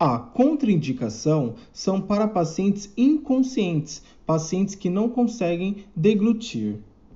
A contraindicação são para pacientes inconscientes, pacientes que não conseguem deglutir.